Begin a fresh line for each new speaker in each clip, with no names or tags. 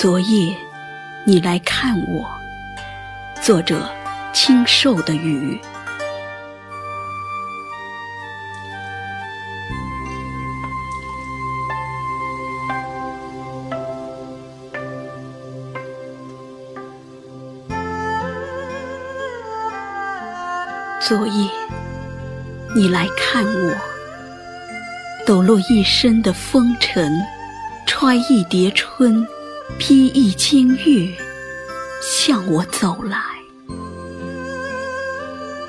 昨夜，你来看我。作者：清瘦的雨。昨夜，你来看我，抖落一身的风尘，揣一叠春。披一间月，向我走来。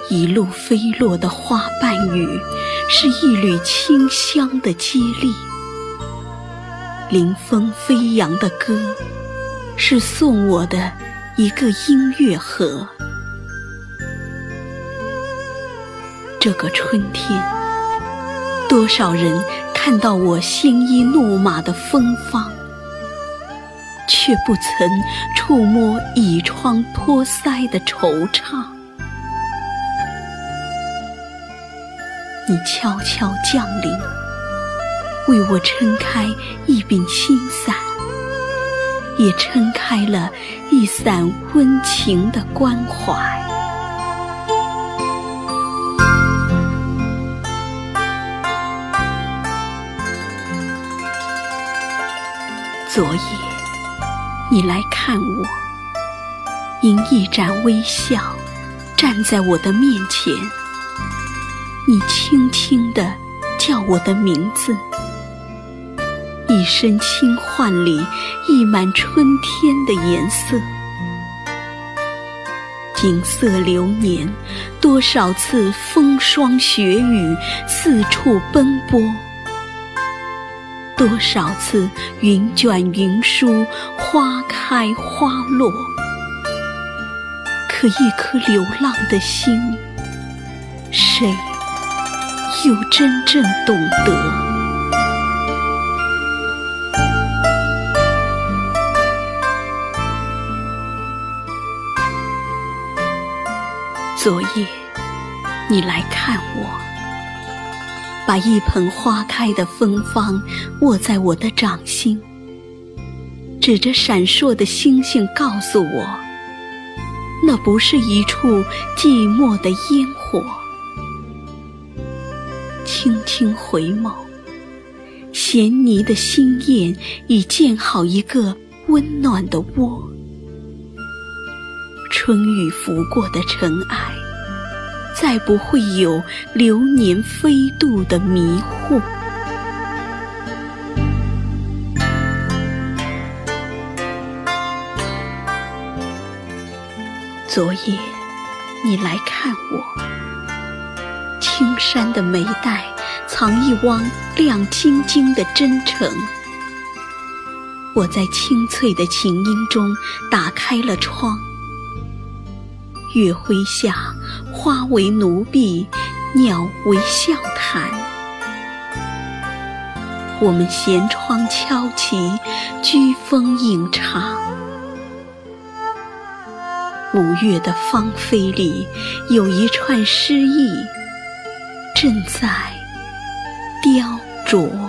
一路飞落的花瓣雨，是一缕清香的接力；临风飞扬的歌，是送我的一个音乐盒。这个春天，多少人看到我鲜衣怒马的芬芳。却不曾触摸倚窗托腮的惆怅。你悄悄降临，为我撑开一柄新伞，也撑开了一伞温情的关怀。昨夜。你来看我，迎一盏微笑，站在我的面前。你轻轻地叫我的名字，一身轻唤里溢满春天的颜色。锦瑟流年，多少次风霜雪雨，四处奔波。多少次云卷云舒，花开花落，可一颗流浪的心，谁又真正懂得？昨夜，你来看我。把一盆花开的芬芳握在我的掌心，指着闪烁的星星，告诉我，那不是一处寂寞的烟火。轻轻回眸，衔泥的心燕已建好一个温暖的窝。春雨拂过的尘埃。再不会有流年飞渡的迷惑。昨夜，你来看我，青山的眉黛藏一汪亮晶晶的真诚。我在清脆的琴音中打开了窗。月辉下，花为奴婢，鸟为笑谈。我们闲窗敲棋，居风饮茶。五月的芳菲里，有一串诗意，正在雕琢。